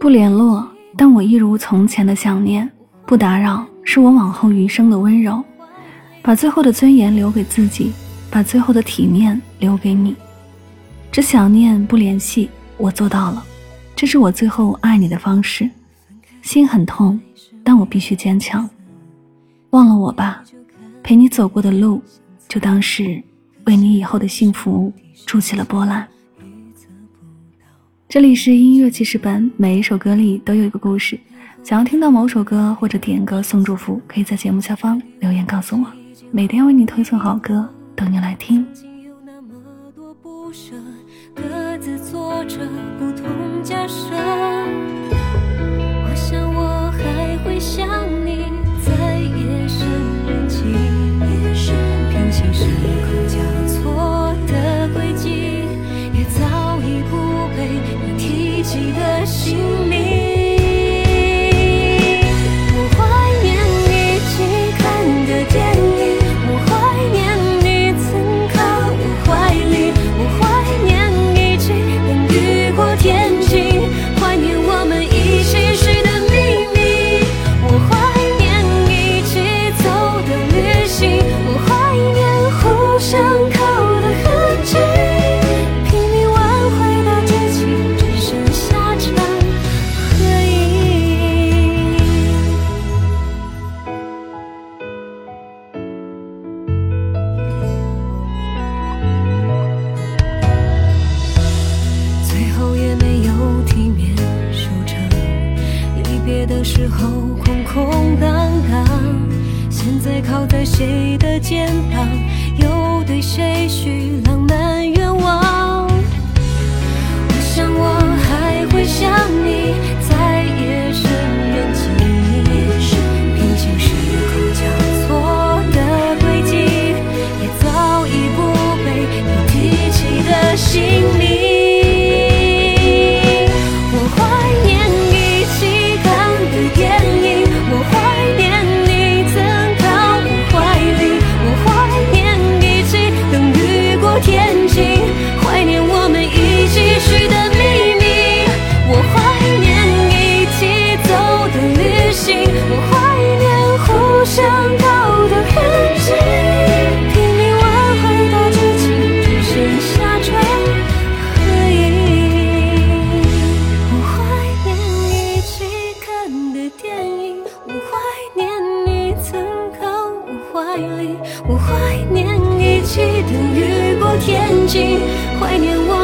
不联络，但我一如从前的想念；不打扰，是我往后余生的温柔。把最后的尊严留给自己，把最后的体面留给你。只想念不联系，我做到了。这是我最后爱你的方式。心很痛，但我必须坚强。忘了我吧，陪你走过的路，就当是为你以后的幸福筑起了波澜。这里是音乐记事本，每一首歌里都有一个故事。想要听到某首歌或者点歌送祝福，可以在节目下方留言告诉我。每天为你推送好歌，等你来听。各自做着不同假设，起的姓的时候空空荡荡，现在靠在谁的肩膀，又对谁许浪漫愿望？我想我还会想。电影我怀念你曾靠我怀里我怀念一起等雨过天晴怀念我